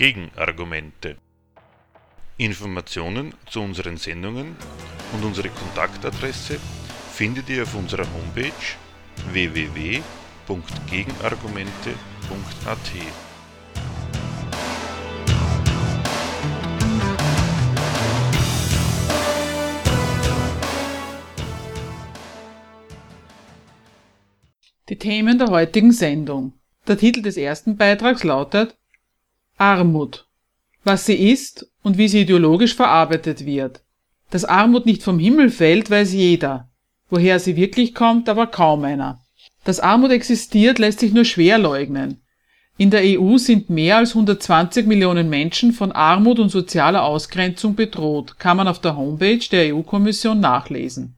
Gegenargumente. Informationen zu unseren Sendungen und unsere Kontaktadresse findet ihr auf unserer Homepage www.gegenargumente.at. Die Themen der heutigen Sendung. Der Titel des ersten Beitrags lautet Armut. Was sie ist und wie sie ideologisch verarbeitet wird. Dass Armut nicht vom Himmel fällt, weiß jeder. Woher sie wirklich kommt, aber kaum einer. Dass Armut existiert, lässt sich nur schwer leugnen. In der EU sind mehr als 120 Millionen Menschen von Armut und sozialer Ausgrenzung bedroht, kann man auf der Homepage der EU-Kommission nachlesen.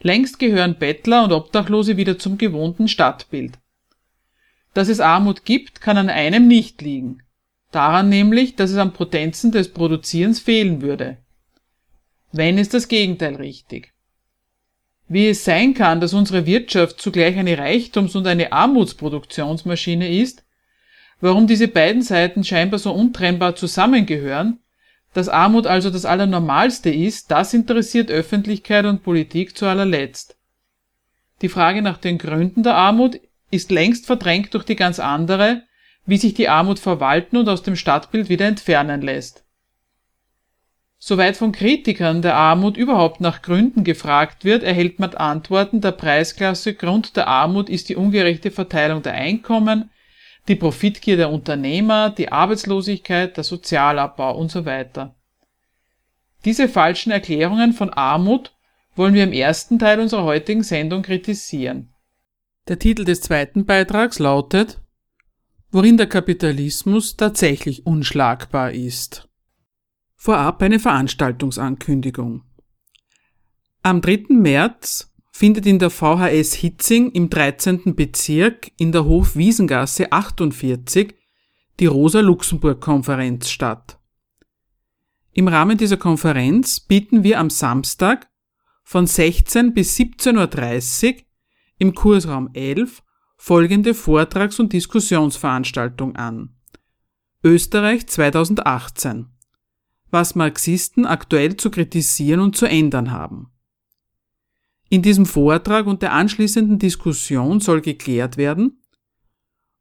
Längst gehören Bettler und Obdachlose wieder zum gewohnten Stadtbild. Dass es Armut gibt, kann an einem nicht liegen. Daran nämlich, dass es an Potenzen des Produzierens fehlen würde. Wenn ist das Gegenteil richtig. Wie es sein kann, dass unsere Wirtschaft zugleich eine Reichtums- und eine Armutsproduktionsmaschine ist, warum diese beiden Seiten scheinbar so untrennbar zusammengehören, dass Armut also das Allernormalste ist, das interessiert Öffentlichkeit und Politik zu allerletzt. Die Frage nach den Gründen der Armut ist längst verdrängt durch die ganz andere, wie sich die Armut verwalten und aus dem Stadtbild wieder entfernen lässt. Soweit von Kritikern der Armut überhaupt nach Gründen gefragt wird, erhält man Antworten der Preisklasse Grund der Armut ist die ungerechte Verteilung der Einkommen, die Profitgier der Unternehmer, die Arbeitslosigkeit, der Sozialabbau und so weiter. Diese falschen Erklärungen von Armut wollen wir im ersten Teil unserer heutigen Sendung kritisieren. Der Titel des zweiten Beitrags lautet Worin der Kapitalismus tatsächlich unschlagbar ist. Vorab eine Veranstaltungsankündigung. Am 3. März findet in der VHS Hitzing im 13. Bezirk in der Hofwiesengasse 48 die Rosa-Luxemburg-Konferenz statt. Im Rahmen dieser Konferenz bieten wir am Samstag von 16 bis 17.30 Uhr im Kursraum 11 folgende Vortrags- und Diskussionsveranstaltung an. Österreich 2018. Was Marxisten aktuell zu kritisieren und zu ändern haben. In diesem Vortrag und der anschließenden Diskussion soll geklärt werden,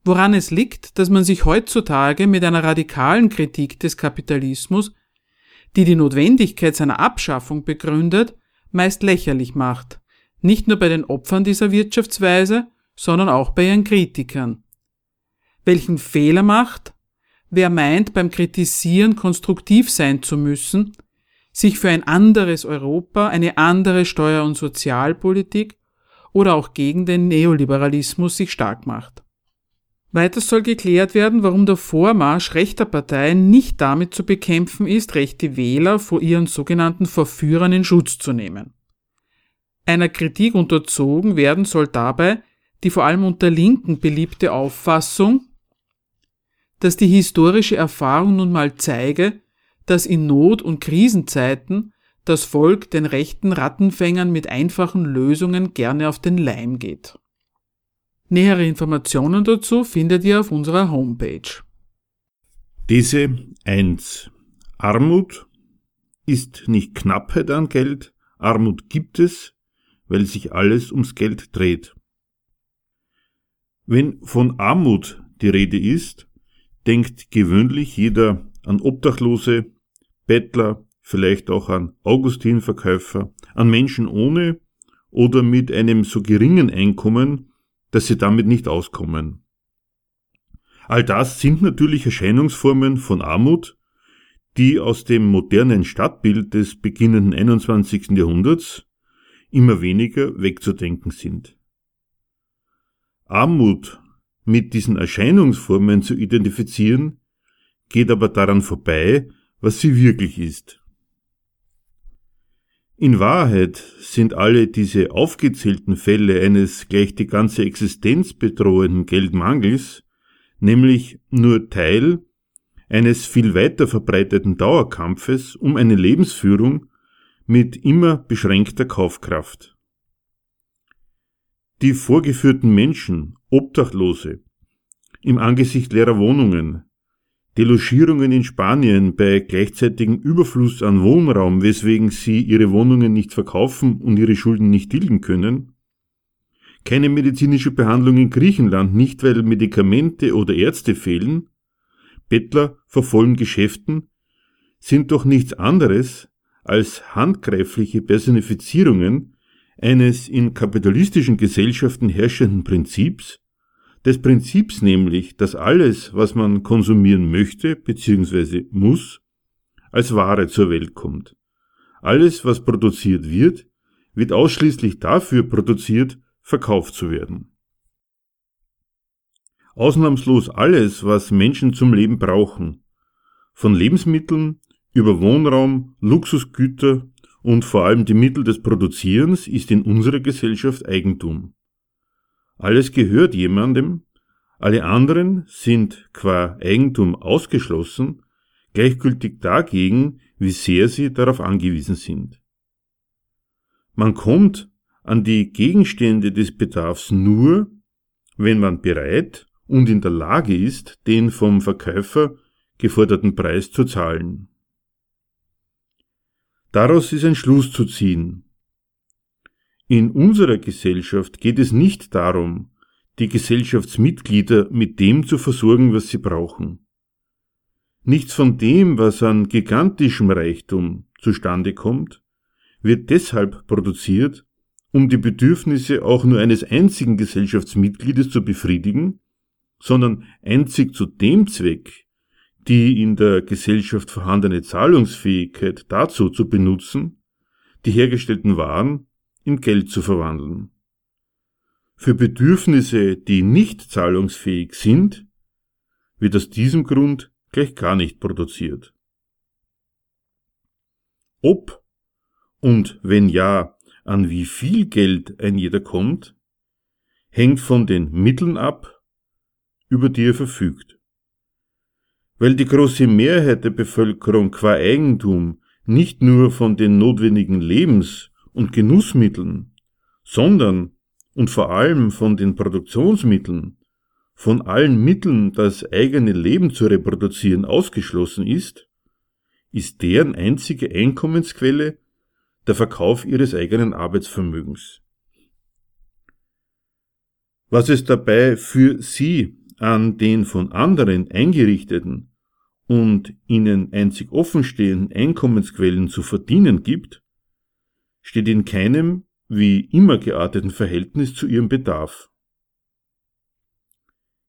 woran es liegt, dass man sich heutzutage mit einer radikalen Kritik des Kapitalismus, die die Notwendigkeit seiner Abschaffung begründet, meist lächerlich macht, nicht nur bei den Opfern dieser Wirtschaftsweise, sondern auch bei ihren Kritikern. Welchen Fehler macht, wer meint, beim Kritisieren konstruktiv sein zu müssen, sich für ein anderes Europa, eine andere Steuer- und Sozialpolitik oder auch gegen den Neoliberalismus sich stark macht. Weiters soll geklärt werden, warum der Vormarsch rechter Parteien nicht damit zu bekämpfen ist, rechte Wähler vor ihren sogenannten Verführern in Schutz zu nehmen. Einer Kritik unterzogen werden soll dabei die vor allem unter Linken beliebte Auffassung, dass die historische Erfahrung nun mal zeige, dass in Not- und Krisenzeiten das Volk den rechten Rattenfängern mit einfachen Lösungen gerne auf den Leim geht. Nähere Informationen dazu findet ihr auf unserer Homepage. Diese 1. Armut ist nicht Knappheit an Geld, Armut gibt es, weil sich alles ums Geld dreht. Wenn von Armut die Rede ist, denkt gewöhnlich jeder an Obdachlose, Bettler, vielleicht auch an Augustinverkäufer, an Menschen ohne oder mit einem so geringen Einkommen, dass sie damit nicht auskommen. All das sind natürlich Erscheinungsformen von Armut, die aus dem modernen Stadtbild des beginnenden 21. Jahrhunderts immer weniger wegzudenken sind. Armut mit diesen Erscheinungsformen zu identifizieren, geht aber daran vorbei, was sie wirklich ist. In Wahrheit sind alle diese aufgezählten Fälle eines gleich die ganze Existenz bedrohenden Geldmangels nämlich nur Teil eines viel weiter verbreiteten Dauerkampfes um eine Lebensführung mit immer beschränkter Kaufkraft. Die vorgeführten Menschen, Obdachlose, im Angesicht leerer Wohnungen, Delogierungen in Spanien bei gleichzeitigem Überfluss an Wohnraum, weswegen sie ihre Wohnungen nicht verkaufen und ihre Schulden nicht tilgen können, keine medizinische Behandlung in Griechenland, nicht weil Medikamente oder Ärzte fehlen, Bettler vor vollen Geschäften, sind doch nichts anderes als handgreifliche Personifizierungen eines in kapitalistischen Gesellschaften herrschenden Prinzips, des Prinzips nämlich, dass alles, was man konsumieren möchte bzw. muss, als Ware zur Welt kommt. Alles, was produziert wird, wird ausschließlich dafür produziert, verkauft zu werden. Ausnahmslos alles, was Menschen zum Leben brauchen, von Lebensmitteln über Wohnraum, Luxusgüter und vor allem die Mittel des Produzierens ist in unserer Gesellschaft Eigentum. Alles gehört jemandem, alle anderen sind qua Eigentum ausgeschlossen, gleichgültig dagegen, wie sehr sie darauf angewiesen sind. Man kommt an die Gegenstände des Bedarfs nur, wenn man bereit und in der Lage ist, den vom Verkäufer geforderten Preis zu zahlen. Daraus ist ein Schluss zu ziehen. In unserer Gesellschaft geht es nicht darum, die Gesellschaftsmitglieder mit dem zu versorgen, was sie brauchen. Nichts von dem, was an gigantischem Reichtum zustande kommt, wird deshalb produziert, um die Bedürfnisse auch nur eines einzigen Gesellschaftsmitgliedes zu befriedigen, sondern einzig zu dem Zweck, die in der Gesellschaft vorhandene Zahlungsfähigkeit dazu zu benutzen, die hergestellten Waren in Geld zu verwandeln. Für Bedürfnisse, die nicht zahlungsfähig sind, wird aus diesem Grund gleich gar nicht produziert. Ob und wenn ja, an wie viel Geld ein jeder kommt, hängt von den Mitteln ab, über die er verfügt. Weil die große Mehrheit der Bevölkerung qua Eigentum nicht nur von den notwendigen Lebens- und Genussmitteln, sondern und vor allem von den Produktionsmitteln, von allen Mitteln, das eigene Leben zu reproduzieren, ausgeschlossen ist, ist deren einzige Einkommensquelle der Verkauf ihres eigenen Arbeitsvermögens. Was es dabei für sie an den von anderen eingerichteten und ihnen einzig offenstehenden Einkommensquellen zu verdienen gibt, steht in keinem wie immer gearteten Verhältnis zu ihrem Bedarf.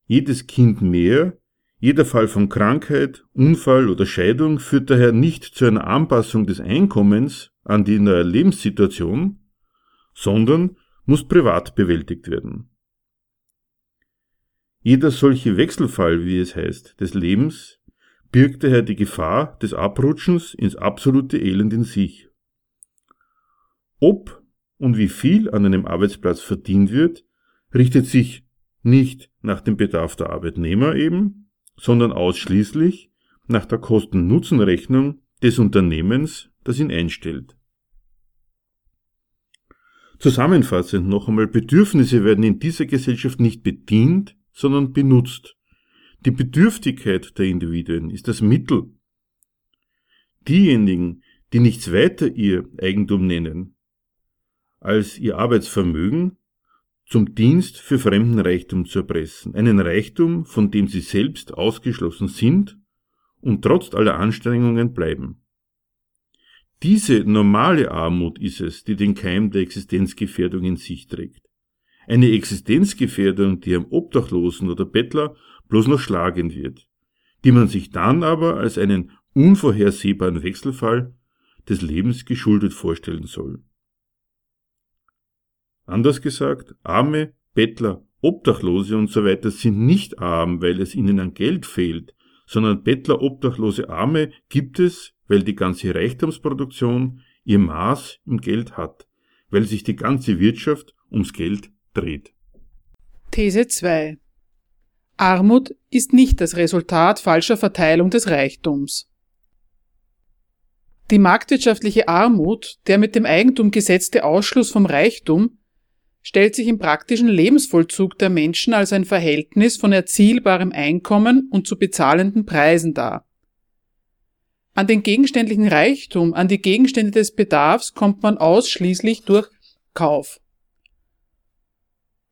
Jedes Kind mehr, jeder Fall von Krankheit, Unfall oder Scheidung führt daher nicht zu einer Anpassung des Einkommens an die neue Lebenssituation, sondern muss privat bewältigt werden. Jeder solche Wechselfall, wie es heißt, des Lebens birgt daher die Gefahr des Abrutschens ins absolute Elend in sich. Ob und wie viel an einem Arbeitsplatz verdient wird, richtet sich nicht nach dem Bedarf der Arbeitnehmer eben, sondern ausschließlich nach der Kosten-Nutzen-Rechnung des Unternehmens, das ihn einstellt. Zusammenfassend noch einmal, Bedürfnisse werden in dieser Gesellschaft nicht bedient, sondern benutzt. Die Bedürftigkeit der Individuen ist das Mittel. Diejenigen, die nichts weiter ihr Eigentum nennen, als ihr Arbeitsvermögen zum Dienst für fremden Reichtum zu erpressen, einen Reichtum, von dem sie selbst ausgeschlossen sind und trotz aller Anstrengungen bleiben. Diese normale Armut ist es, die den Keim der Existenzgefährdung in sich trägt. Eine Existenzgefährdung, die am Obdachlosen oder Bettler bloß noch schlagend wird, die man sich dann aber als einen unvorhersehbaren Wechselfall des Lebens geschuldet vorstellen soll. Anders gesagt, Arme, Bettler, Obdachlose und so weiter sind nicht arm, weil es ihnen an Geld fehlt, sondern Bettler, Obdachlose, Arme gibt es, weil die ganze Reichtumsproduktion ihr Maß im Geld hat, weil sich die ganze Wirtschaft ums Geld dreht. These 2 Armut ist nicht das Resultat falscher Verteilung des Reichtums. Die marktwirtschaftliche Armut, der mit dem Eigentum gesetzte Ausschluss vom Reichtum, stellt sich im praktischen Lebensvollzug der Menschen als ein Verhältnis von erzielbarem Einkommen und zu bezahlenden Preisen dar. An den gegenständlichen Reichtum, an die Gegenstände des Bedarfs kommt man ausschließlich durch Kauf.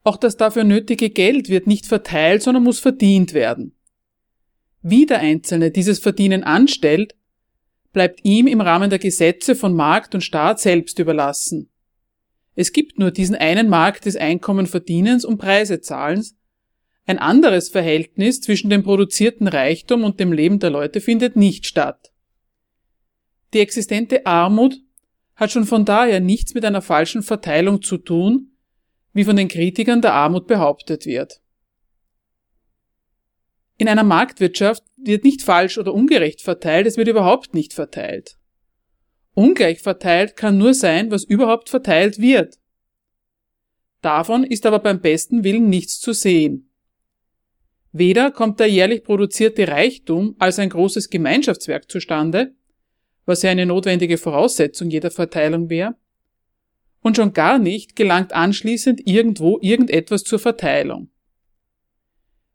Auch das dafür nötige Geld wird nicht verteilt, sondern muss verdient werden. Wie der Einzelne dieses Verdienen anstellt, bleibt ihm im Rahmen der Gesetze von Markt und Staat selbst überlassen. Es gibt nur diesen einen Markt des Einkommenverdienens und Preisezahlens. Ein anderes Verhältnis zwischen dem produzierten Reichtum und dem Leben der Leute findet nicht statt. Die existente Armut hat schon von daher nichts mit einer falschen Verteilung zu tun, wie von den Kritikern der Armut behauptet wird. In einer Marktwirtschaft wird nicht falsch oder ungerecht verteilt, es wird überhaupt nicht verteilt. Ungleich verteilt kann nur sein, was überhaupt verteilt wird. Davon ist aber beim besten Willen nichts zu sehen. Weder kommt der jährlich produzierte Reichtum als ein großes Gemeinschaftswerk zustande, was ja eine notwendige Voraussetzung jeder Verteilung wäre. Und schon gar nicht gelangt anschließend irgendwo irgendetwas zur Verteilung.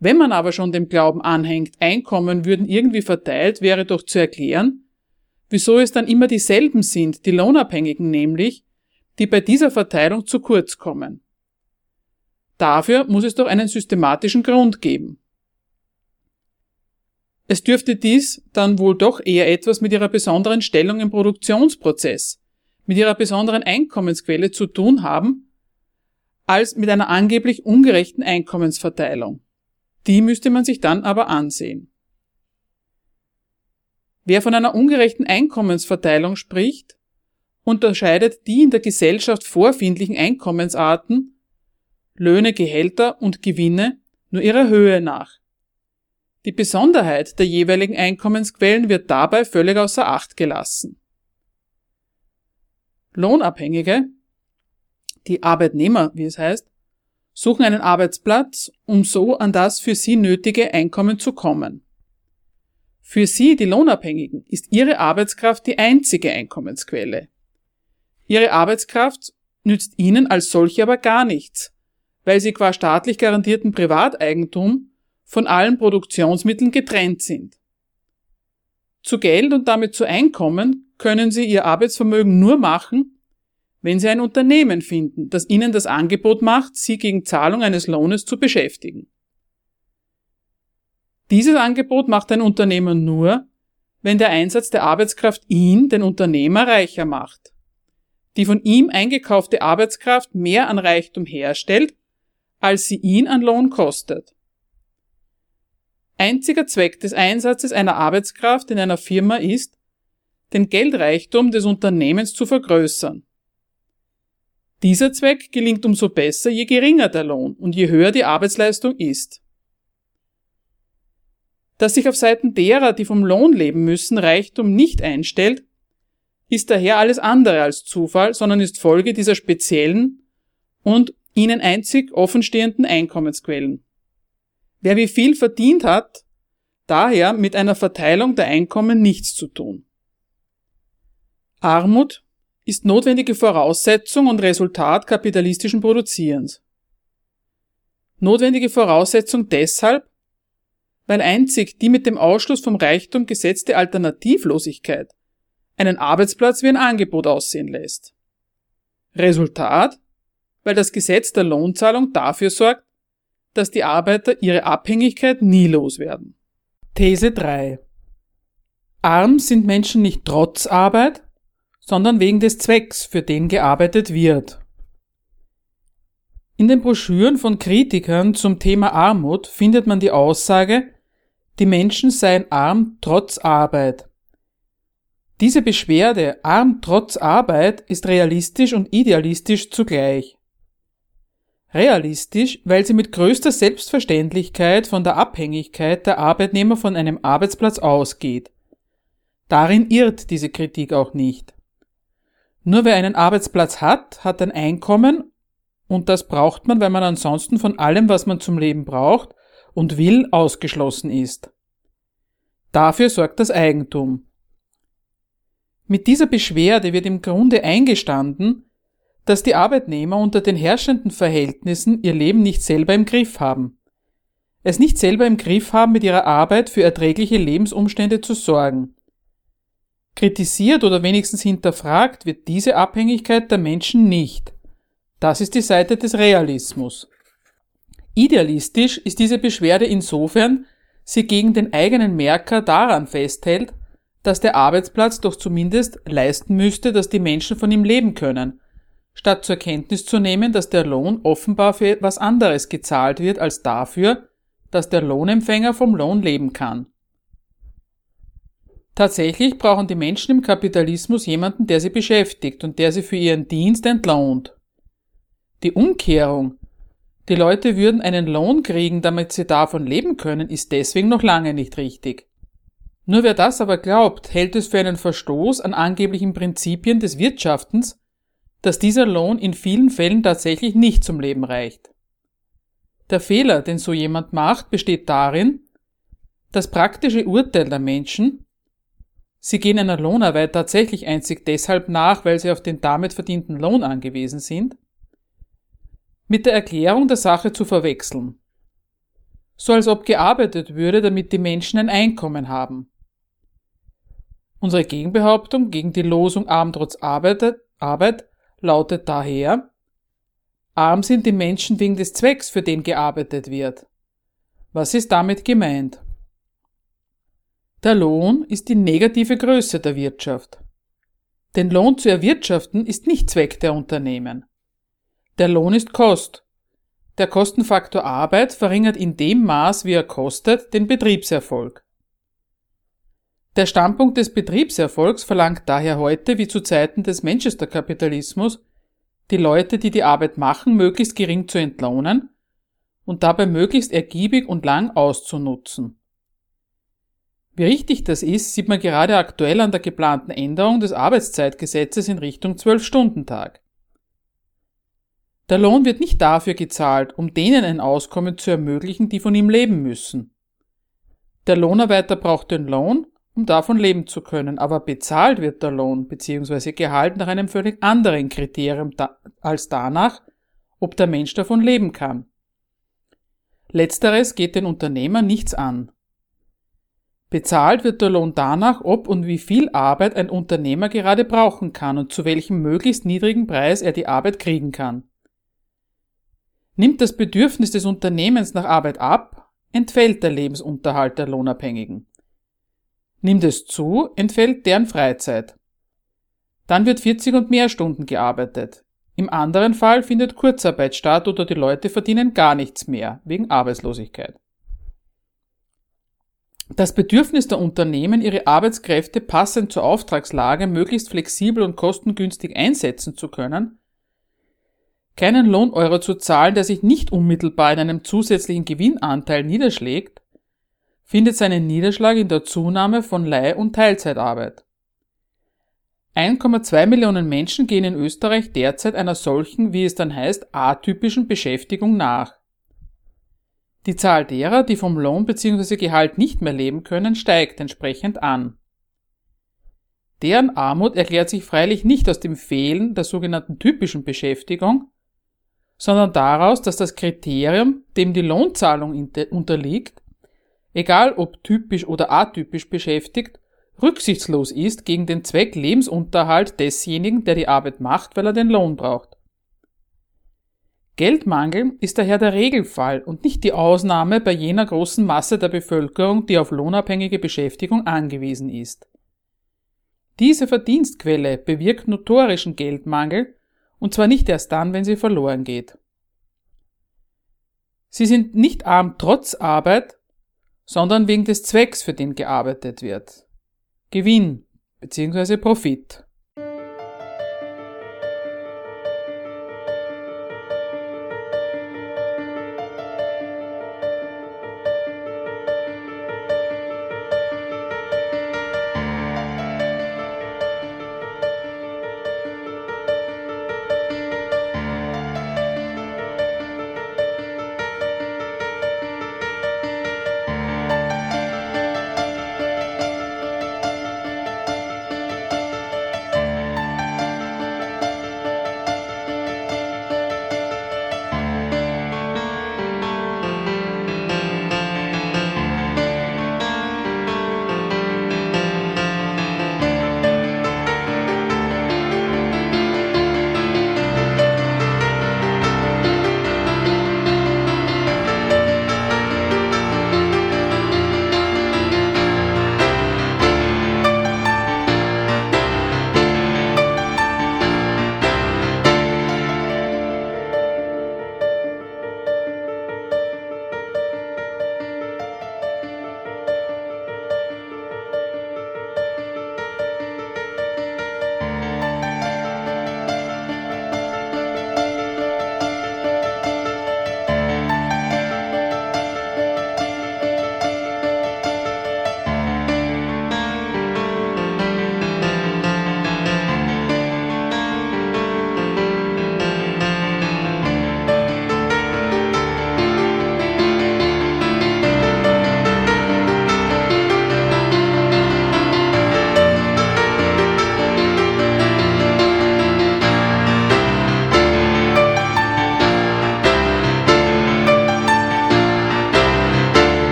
Wenn man aber schon dem Glauben anhängt, Einkommen würden irgendwie verteilt, wäre doch zu erklären, wieso es dann immer dieselben sind, die Lohnabhängigen nämlich, die bei dieser Verteilung zu kurz kommen. Dafür muss es doch einen systematischen Grund geben. Es dürfte dies dann wohl doch eher etwas mit ihrer besonderen Stellung im Produktionsprozess, mit ihrer besonderen Einkommensquelle zu tun haben, als mit einer angeblich ungerechten Einkommensverteilung. Die müsste man sich dann aber ansehen. Wer von einer ungerechten Einkommensverteilung spricht, unterscheidet die in der Gesellschaft vorfindlichen Einkommensarten, Löhne, Gehälter und Gewinne nur ihrer Höhe nach. Die Besonderheit der jeweiligen Einkommensquellen wird dabei völlig außer Acht gelassen. Lohnabhängige, die Arbeitnehmer, wie es heißt, suchen einen Arbeitsplatz, um so an das für sie nötige Einkommen zu kommen. Für sie, die Lohnabhängigen, ist ihre Arbeitskraft die einzige Einkommensquelle. Ihre Arbeitskraft nützt ihnen als solche aber gar nichts, weil sie qua staatlich garantierten Privateigentum von allen Produktionsmitteln getrennt sind. Zu Geld und damit zu Einkommen können sie ihr Arbeitsvermögen nur machen, wenn sie ein Unternehmen finden, das ihnen das Angebot macht, sie gegen Zahlung eines Lohnes zu beschäftigen. Dieses Angebot macht ein Unternehmer nur, wenn der Einsatz der Arbeitskraft ihn, den Unternehmer, reicher macht. Die von ihm eingekaufte Arbeitskraft mehr an Reichtum herstellt, als sie ihn an Lohn kostet. Einziger Zweck des Einsatzes einer Arbeitskraft in einer Firma ist, den Geldreichtum des Unternehmens zu vergrößern. Dieser Zweck gelingt umso besser, je geringer der Lohn und je höher die Arbeitsleistung ist. Dass sich auf Seiten derer, die vom Lohn leben müssen, Reichtum nicht einstellt, ist daher alles andere als Zufall, sondern ist Folge dieser speziellen und ihnen einzig offenstehenden Einkommensquellen. Wer wie viel verdient hat, daher mit einer Verteilung der Einkommen nichts zu tun. Armut ist notwendige Voraussetzung und Resultat kapitalistischen Produzierens. Notwendige Voraussetzung deshalb, weil einzig die mit dem Ausschluss vom Reichtum gesetzte Alternativlosigkeit einen Arbeitsplatz wie ein Angebot aussehen lässt. Resultat, weil das Gesetz der Lohnzahlung dafür sorgt, dass die Arbeiter ihre Abhängigkeit nie loswerden. These 3. Arm sind Menschen nicht trotz Arbeit, sondern wegen des Zwecks, für den gearbeitet wird. In den Broschüren von Kritikern zum Thema Armut findet man die Aussage, die Menschen seien arm trotz Arbeit. Diese Beschwerde arm trotz Arbeit ist realistisch und idealistisch zugleich. Realistisch, weil sie mit größter Selbstverständlichkeit von der Abhängigkeit der Arbeitnehmer von einem Arbeitsplatz ausgeht. Darin irrt diese Kritik auch nicht. Nur wer einen Arbeitsplatz hat, hat ein Einkommen und das braucht man, weil man ansonsten von allem, was man zum Leben braucht und will, ausgeschlossen ist. Dafür sorgt das Eigentum. Mit dieser Beschwerde wird im Grunde eingestanden, dass die Arbeitnehmer unter den herrschenden Verhältnissen ihr Leben nicht selber im Griff haben. Es nicht selber im Griff haben, mit ihrer Arbeit für erträgliche Lebensumstände zu sorgen. Kritisiert oder wenigstens hinterfragt wird diese Abhängigkeit der Menschen nicht. Das ist die Seite des Realismus. Idealistisch ist diese Beschwerde insofern, sie gegen den eigenen Merker daran festhält, dass der Arbeitsplatz doch zumindest leisten müsste, dass die Menschen von ihm leben können, statt zur Kenntnis zu nehmen, dass der Lohn offenbar für etwas anderes gezahlt wird als dafür, dass der Lohnempfänger vom Lohn leben kann. Tatsächlich brauchen die Menschen im Kapitalismus jemanden, der sie beschäftigt und der sie für ihren Dienst entlohnt. Die Umkehrung, die Leute würden einen Lohn kriegen, damit sie davon leben können, ist deswegen noch lange nicht richtig. Nur wer das aber glaubt, hält es für einen Verstoß an angeblichen Prinzipien des Wirtschaftens, dass dieser Lohn in vielen Fällen tatsächlich nicht zum Leben reicht. Der Fehler, den so jemand macht, besteht darin, das praktische Urteil der Menschen, sie gehen einer Lohnarbeit tatsächlich einzig deshalb nach, weil sie auf den damit verdienten Lohn angewiesen sind, mit der Erklärung der Sache zu verwechseln. So als ob gearbeitet würde, damit die Menschen ein Einkommen haben. Unsere Gegenbehauptung gegen die Losung Arm trotz Arbeit, Arbeit lautet daher, arm sind die Menschen wegen des Zwecks, für den gearbeitet wird. Was ist damit gemeint? Der Lohn ist die negative Größe der Wirtschaft. Den Lohn zu erwirtschaften ist nicht Zweck der Unternehmen. Der Lohn ist Kost. Der Kostenfaktor Arbeit verringert in dem Maß, wie er kostet, den Betriebserfolg. Der Standpunkt des Betriebserfolgs verlangt daher heute, wie zu Zeiten des Manchester-Kapitalismus, die Leute, die die Arbeit machen, möglichst gering zu entlohnen und dabei möglichst ergiebig und lang auszunutzen. Wie richtig das ist, sieht man gerade aktuell an der geplanten Änderung des Arbeitszeitgesetzes in Richtung 12-Stunden-Tag. Der Lohn wird nicht dafür gezahlt, um denen ein Auskommen zu ermöglichen, die von ihm leben müssen. Der Lohnarbeiter braucht den Lohn, um davon leben zu können, aber bezahlt wird der Lohn bzw. Gehalt nach einem völlig anderen Kriterium da als danach, ob der Mensch davon leben kann. Letzteres geht den Unternehmer nichts an. Bezahlt wird der Lohn danach, ob und wie viel Arbeit ein Unternehmer gerade brauchen kann und zu welchem möglichst niedrigen Preis er die Arbeit kriegen kann. Nimmt das Bedürfnis des Unternehmens nach Arbeit ab, entfällt der Lebensunterhalt der Lohnabhängigen. Nimmt es zu, entfällt deren Freizeit. Dann wird 40 und mehr Stunden gearbeitet. Im anderen Fall findet Kurzarbeit statt oder die Leute verdienen gar nichts mehr wegen Arbeitslosigkeit. Das Bedürfnis der Unternehmen, ihre Arbeitskräfte passend zur Auftragslage möglichst flexibel und kostengünstig einsetzen zu können, keinen Lohneuro zu zahlen, der sich nicht unmittelbar in einem zusätzlichen Gewinnanteil niederschlägt, findet seinen Niederschlag in der Zunahme von Leih- und Teilzeitarbeit. 1,2 Millionen Menschen gehen in Österreich derzeit einer solchen, wie es dann heißt, atypischen Beschäftigung nach. Die Zahl derer, die vom Lohn bzw. Gehalt nicht mehr leben können, steigt entsprechend an. Deren Armut erklärt sich freilich nicht aus dem Fehlen der sogenannten typischen Beschäftigung, sondern daraus, dass das Kriterium, dem die Lohnzahlung unterliegt, egal ob typisch oder atypisch beschäftigt, rücksichtslos ist gegen den Zweck Lebensunterhalt desjenigen, der die Arbeit macht, weil er den Lohn braucht. Geldmangel ist daher der Regelfall und nicht die Ausnahme bei jener großen Masse der Bevölkerung, die auf lohnabhängige Beschäftigung angewiesen ist. Diese Verdienstquelle bewirkt notorischen Geldmangel und zwar nicht erst dann, wenn sie verloren geht. Sie sind nicht arm trotz Arbeit, sondern wegen des Zwecks, für den gearbeitet wird. Gewinn bzw. Profit.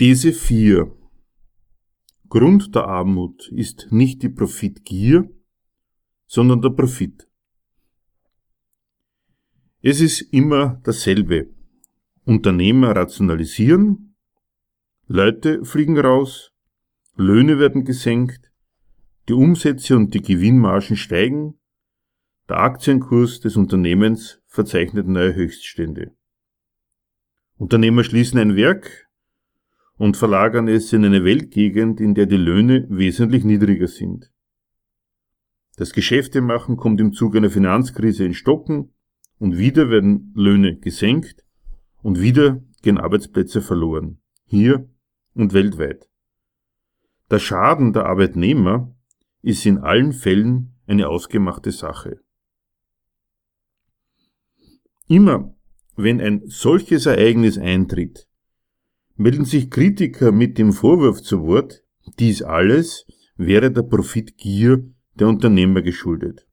These 4. Grund der Armut ist nicht die Profitgier, sondern der Profit. Es ist immer dasselbe. Unternehmer rationalisieren, Leute fliegen raus, Löhne werden gesenkt, die Umsätze und die Gewinnmargen steigen, der Aktienkurs des Unternehmens verzeichnet neue Höchststände. Unternehmer schließen ein Werk und verlagern es in eine Weltgegend, in der die Löhne wesentlich niedriger sind. Das Geschäftemachen kommt im Zuge einer Finanzkrise in Stocken und wieder werden Löhne gesenkt und wieder gehen Arbeitsplätze verloren. Hier und weltweit. Der Schaden der Arbeitnehmer ist in allen Fällen eine ausgemachte Sache. Immer wenn ein solches Ereignis eintritt, melden sich Kritiker mit dem Vorwurf zu Wort, dies alles wäre der Profitgier der Unternehmer geschuldet.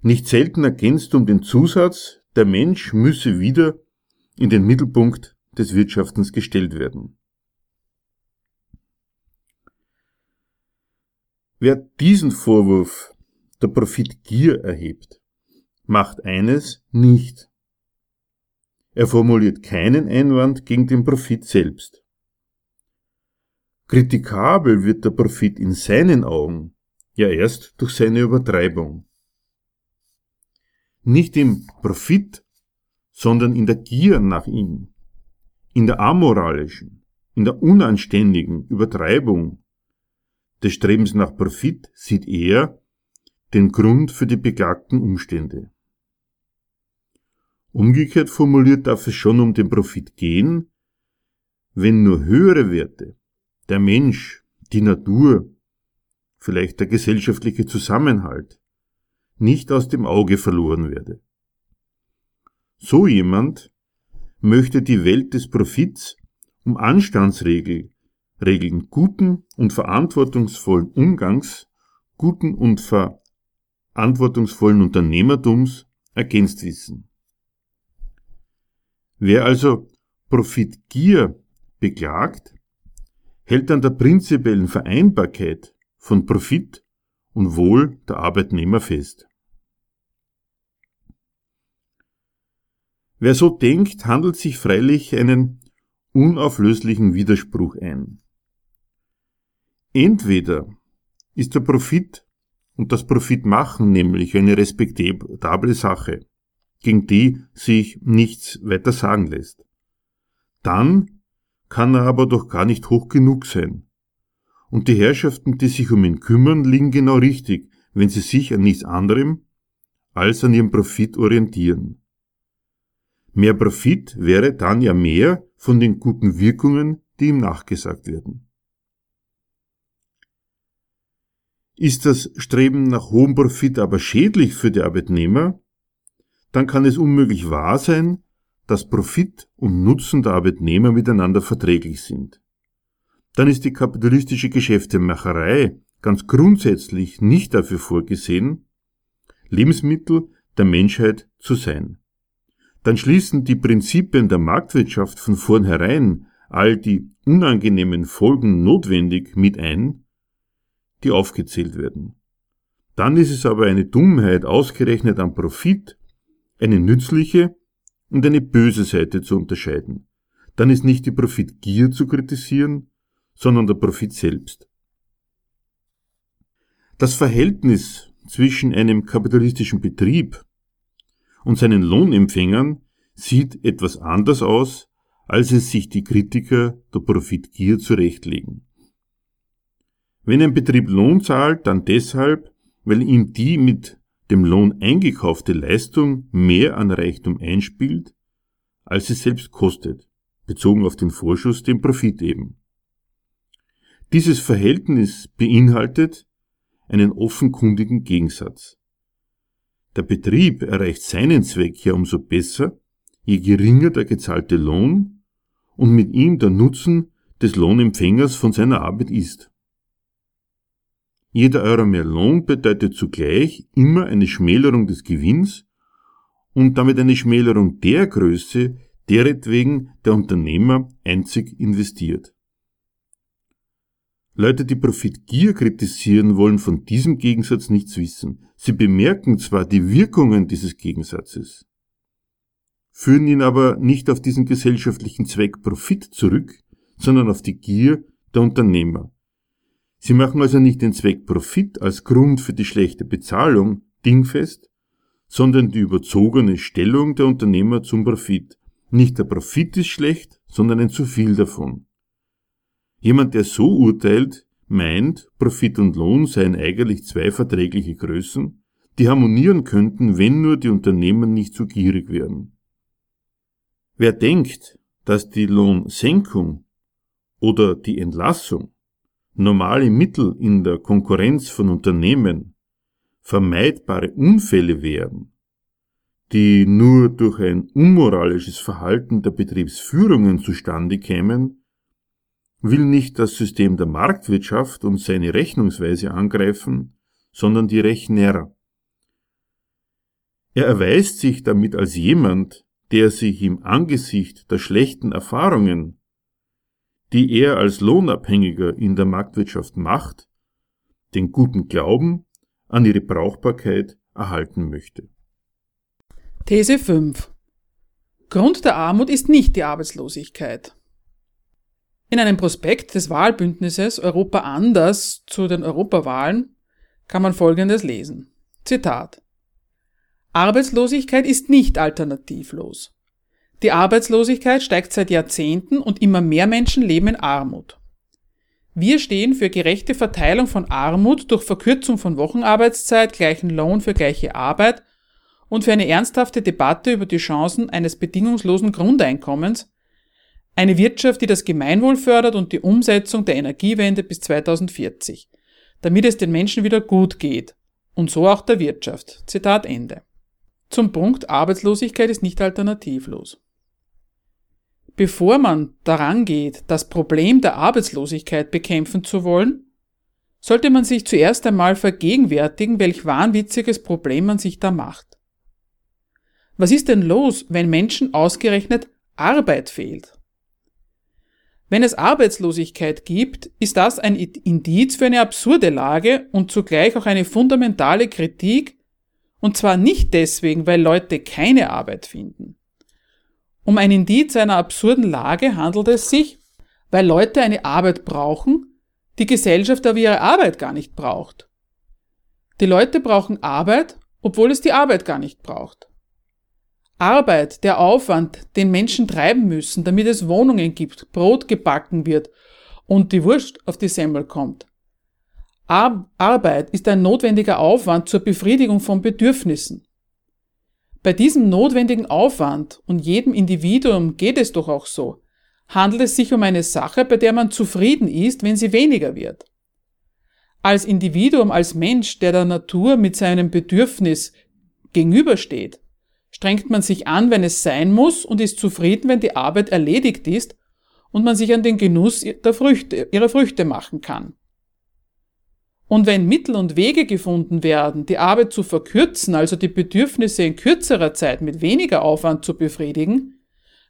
Nicht selten ergänzt um den Zusatz, der Mensch müsse wieder in den Mittelpunkt des Wirtschaftens gestellt werden. Wer diesen Vorwurf der Profitgier erhebt, macht eines nicht. Er formuliert keinen Einwand gegen den Profit selbst. Kritikabel wird der Profit in seinen Augen ja erst durch seine Übertreibung. Nicht im Profit, sondern in der Gier nach ihm, in der amoralischen, in der unanständigen Übertreibung des Strebens nach Profit sieht er den Grund für die beklagten Umstände. Umgekehrt formuliert darf es schon um den Profit gehen, wenn nur höhere Werte, der Mensch, die Natur, vielleicht der gesellschaftliche Zusammenhalt, nicht aus dem Auge verloren werde. So jemand möchte die Welt des Profits um Anstandsregeln, Regeln guten und verantwortungsvollen Umgangs, guten und verantwortungsvollen Unternehmertums ergänzt wissen. Wer also Profitgier beklagt, hält an der prinzipiellen Vereinbarkeit von Profit und Wohl der Arbeitnehmer fest. Wer so denkt, handelt sich freilich einen unauflöslichen Widerspruch ein. Entweder ist der Profit und das Profitmachen nämlich eine respektable Sache, gegen die sich nichts weiter sagen lässt. Dann kann er aber doch gar nicht hoch genug sein. Und die Herrschaften, die sich um ihn kümmern, liegen genau richtig, wenn sie sich an nichts anderem als an ihrem Profit orientieren. Mehr Profit wäre dann ja mehr von den guten Wirkungen, die ihm nachgesagt werden. Ist das Streben nach hohem Profit aber schädlich für die Arbeitnehmer, dann kann es unmöglich wahr sein, dass Profit und Nutzen der Arbeitnehmer miteinander verträglich sind. Dann ist die kapitalistische Geschäftemacherei ganz grundsätzlich nicht dafür vorgesehen, Lebensmittel der Menschheit zu sein. Dann schließen die Prinzipien der Marktwirtschaft von vornherein all die unangenehmen Folgen notwendig mit ein, die aufgezählt werden. Dann ist es aber eine Dummheit, ausgerechnet am Profit eine nützliche und eine böse Seite zu unterscheiden. Dann ist nicht die Profitgier zu kritisieren, sondern der Profit selbst. Das Verhältnis zwischen einem kapitalistischen Betrieb und seinen Lohnempfängern sieht etwas anders aus, als es sich die Kritiker der Profitgier zurechtlegen. Wenn ein Betrieb Lohn zahlt, dann deshalb, weil ihm die mit dem Lohn eingekaufte Leistung mehr an Reichtum einspielt, als es selbst kostet, bezogen auf den Vorschuss, den Profit eben. Dieses Verhältnis beinhaltet einen offenkundigen Gegensatz. Der Betrieb erreicht seinen Zweck ja umso besser, je geringer der gezahlte Lohn und mit ihm der Nutzen des Lohnempfängers von seiner Arbeit ist. Jeder Euro mehr Lohn bedeutet zugleich immer eine Schmälerung des Gewinns und damit eine Schmälerung der Größe, deretwegen der Unternehmer einzig investiert. Leute, die Profitgier kritisieren, wollen von diesem Gegensatz nichts wissen. Sie bemerken zwar die Wirkungen dieses Gegensatzes, führen ihn aber nicht auf diesen gesellschaftlichen Zweck Profit zurück, sondern auf die Gier der Unternehmer. Sie machen also nicht den Zweck Profit als Grund für die schlechte Bezahlung dingfest, sondern die überzogene Stellung der Unternehmer zum Profit. Nicht der Profit ist schlecht, sondern ein zu viel davon. Jemand, der so urteilt, meint, Profit und Lohn seien eigentlich zwei verträgliche Größen, die harmonieren könnten, wenn nur die Unternehmen nicht zu gierig wären. Wer denkt, dass die Lohnsenkung oder die Entlassung normale Mittel in der Konkurrenz von Unternehmen vermeidbare Unfälle wären, die nur durch ein unmoralisches Verhalten der Betriebsführungen zustande kämen, will nicht das System der Marktwirtschaft und seine Rechnungsweise angreifen, sondern die Rechner. Er erweist sich damit als jemand, der sich im Angesicht der schlechten Erfahrungen, die er als Lohnabhängiger in der Marktwirtschaft macht, den guten Glauben an ihre Brauchbarkeit erhalten möchte. These 5. Grund der Armut ist nicht die Arbeitslosigkeit. In einem Prospekt des Wahlbündnisses Europa anders zu den Europawahlen kann man Folgendes lesen. Zitat. Arbeitslosigkeit ist nicht alternativlos. Die Arbeitslosigkeit steigt seit Jahrzehnten und immer mehr Menschen leben in Armut. Wir stehen für gerechte Verteilung von Armut durch Verkürzung von Wochenarbeitszeit, gleichen Lohn für gleiche Arbeit und für eine ernsthafte Debatte über die Chancen eines bedingungslosen Grundeinkommens, eine Wirtschaft, die das Gemeinwohl fördert und die Umsetzung der Energiewende bis 2040, damit es den Menschen wieder gut geht und so auch der Wirtschaft. Zitat Ende. Zum Punkt Arbeitslosigkeit ist nicht alternativlos. Bevor man daran geht, das Problem der Arbeitslosigkeit bekämpfen zu wollen, sollte man sich zuerst einmal vergegenwärtigen, welch wahnwitziges Problem man sich da macht. Was ist denn los, wenn Menschen ausgerechnet Arbeit fehlt? Wenn es Arbeitslosigkeit gibt, ist das ein Indiz für eine absurde Lage und zugleich auch eine fundamentale Kritik, und zwar nicht deswegen, weil Leute keine Arbeit finden. Um ein Indiz einer absurden Lage handelt es sich, weil Leute eine Arbeit brauchen, die Gesellschaft aber ihre Arbeit gar nicht braucht. Die Leute brauchen Arbeit, obwohl es die Arbeit gar nicht braucht. Arbeit, der Aufwand, den Menschen treiben müssen, damit es Wohnungen gibt, Brot gebacken wird und die Wurst auf die Semmel kommt. Ar Arbeit ist ein notwendiger Aufwand zur Befriedigung von Bedürfnissen. Bei diesem notwendigen Aufwand und jedem Individuum geht es doch auch so, handelt es sich um eine Sache, bei der man zufrieden ist, wenn sie weniger wird. Als Individuum, als Mensch, der der Natur mit seinem Bedürfnis gegenübersteht, strengt man sich an, wenn es sein muss und ist zufrieden, wenn die Arbeit erledigt ist und man sich an den Genuss ihrer Früchte machen kann. Und wenn Mittel und Wege gefunden werden, die Arbeit zu verkürzen, also die Bedürfnisse in kürzerer Zeit mit weniger Aufwand zu befriedigen,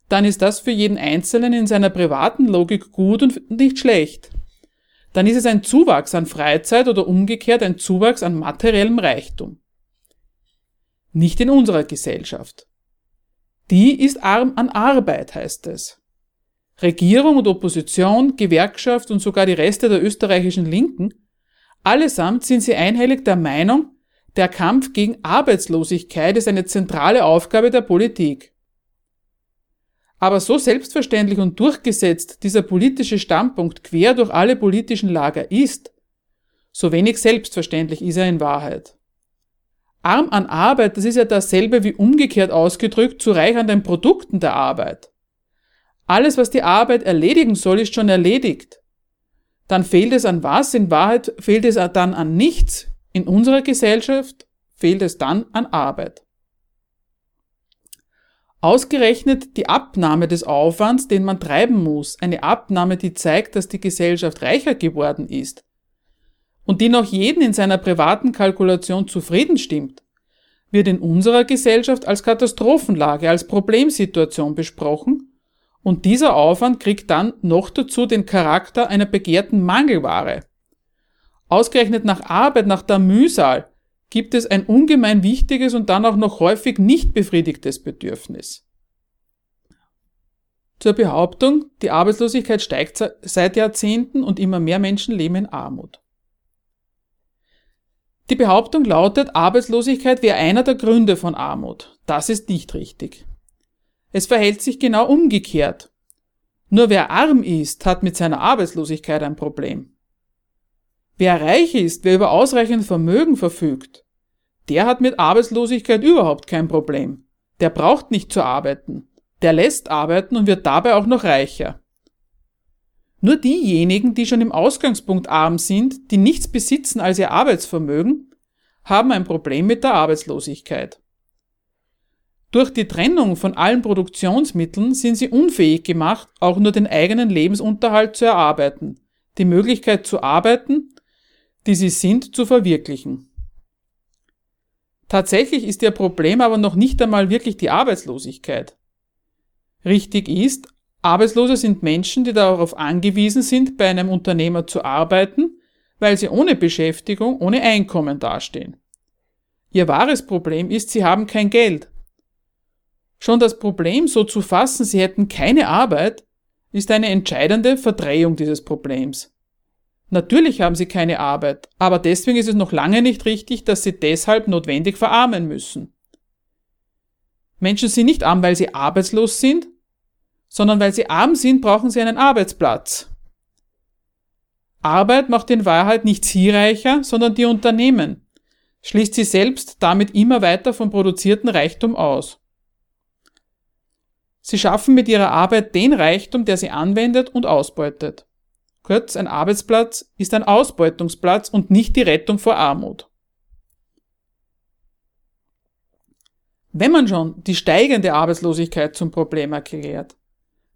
dann ist das für jeden Einzelnen in seiner privaten Logik gut und nicht schlecht. Dann ist es ein Zuwachs an Freizeit oder umgekehrt ein Zuwachs an materiellem Reichtum. Nicht in unserer Gesellschaft. Die ist arm an Arbeit, heißt es. Regierung und Opposition, Gewerkschaft und sogar die Reste der österreichischen Linken Allesamt sind sie einhellig der Meinung, der Kampf gegen Arbeitslosigkeit ist eine zentrale Aufgabe der Politik. Aber so selbstverständlich und durchgesetzt dieser politische Standpunkt quer durch alle politischen Lager ist, so wenig selbstverständlich ist er in Wahrheit. Arm an Arbeit, das ist ja dasselbe wie umgekehrt ausgedrückt zu reich an den Produkten der Arbeit. Alles, was die Arbeit erledigen soll, ist schon erledigt dann fehlt es an was? In Wahrheit fehlt es dann an nichts. In unserer Gesellschaft fehlt es dann an Arbeit. Ausgerechnet die Abnahme des Aufwands, den man treiben muss, eine Abnahme, die zeigt, dass die Gesellschaft reicher geworden ist und die noch jeden in seiner privaten Kalkulation zufrieden stimmt, wird in unserer Gesellschaft als Katastrophenlage, als Problemsituation besprochen und dieser Aufwand kriegt dann noch dazu den Charakter einer begehrten Mangelware. Ausgerechnet nach Arbeit, nach der Mühsal, gibt es ein ungemein wichtiges und dann auch noch häufig nicht befriedigtes Bedürfnis. Zur Behauptung, die Arbeitslosigkeit steigt seit Jahrzehnten und immer mehr Menschen leben in Armut. Die Behauptung lautet, Arbeitslosigkeit wäre einer der Gründe von Armut. Das ist nicht richtig. Es verhält sich genau umgekehrt. Nur wer arm ist, hat mit seiner Arbeitslosigkeit ein Problem. Wer reich ist, wer über ausreichend Vermögen verfügt, der hat mit Arbeitslosigkeit überhaupt kein Problem. Der braucht nicht zu arbeiten. Der lässt arbeiten und wird dabei auch noch reicher. Nur diejenigen, die schon im Ausgangspunkt arm sind, die nichts besitzen als ihr Arbeitsvermögen, haben ein Problem mit der Arbeitslosigkeit. Durch die Trennung von allen Produktionsmitteln sind sie unfähig gemacht, auch nur den eigenen Lebensunterhalt zu erarbeiten, die Möglichkeit zu arbeiten, die sie sind, zu verwirklichen. Tatsächlich ist ihr Problem aber noch nicht einmal wirklich die Arbeitslosigkeit. Richtig ist, Arbeitslose sind Menschen, die darauf angewiesen sind, bei einem Unternehmer zu arbeiten, weil sie ohne Beschäftigung, ohne Einkommen dastehen. Ihr wahres Problem ist, sie haben kein Geld. Schon das Problem so zu fassen, sie hätten keine Arbeit, ist eine entscheidende Verdrehung dieses Problems. Natürlich haben sie keine Arbeit, aber deswegen ist es noch lange nicht richtig, dass sie deshalb notwendig verarmen müssen. Menschen sind nicht arm, weil sie arbeitslos sind, sondern weil sie arm sind, brauchen sie einen Arbeitsplatz. Arbeit macht in Wahrheit nicht sie reicher, sondern die Unternehmen, schließt sie selbst damit immer weiter vom produzierten Reichtum aus. Sie schaffen mit ihrer Arbeit den Reichtum, der sie anwendet und ausbeutet. Kurz, ein Arbeitsplatz ist ein Ausbeutungsplatz und nicht die Rettung vor Armut. Wenn man schon die steigende Arbeitslosigkeit zum Problem erklärt,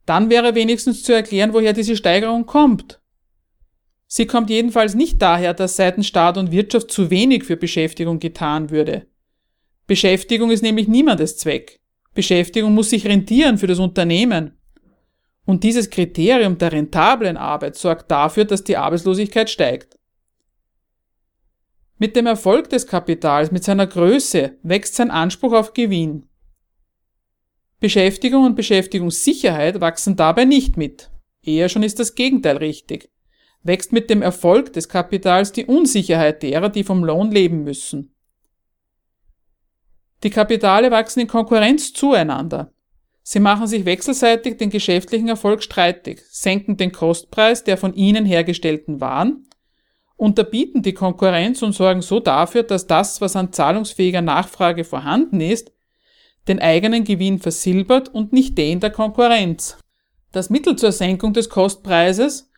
dann wäre wenigstens zu erklären, woher diese Steigerung kommt. Sie kommt jedenfalls nicht daher, dass seitens Staat und Wirtschaft zu wenig für Beschäftigung getan würde. Beschäftigung ist nämlich niemandes Zweck. Beschäftigung muss sich rentieren für das Unternehmen. Und dieses Kriterium der rentablen Arbeit sorgt dafür, dass die Arbeitslosigkeit steigt. Mit dem Erfolg des Kapitals, mit seiner Größe, wächst sein Anspruch auf Gewinn. Beschäftigung und Beschäftigungssicherheit wachsen dabei nicht mit. Eher schon ist das Gegenteil richtig. Wächst mit dem Erfolg des Kapitals die Unsicherheit derer, die vom Lohn leben müssen. Die Kapitale wachsen in Konkurrenz zueinander. Sie machen sich wechselseitig den geschäftlichen Erfolg streitig, senken den Kostpreis der von ihnen hergestellten Waren, unterbieten die Konkurrenz und sorgen so dafür, dass das, was an zahlungsfähiger Nachfrage vorhanden ist, den eigenen Gewinn versilbert und nicht den der Konkurrenz. Das Mittel zur Senkung des Kostpreises